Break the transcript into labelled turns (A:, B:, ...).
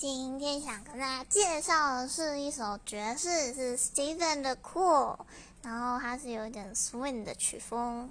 A: 今天想跟大家介绍的是一首爵士，是 Steven 的 cool，然后它是有点 swing 的曲风。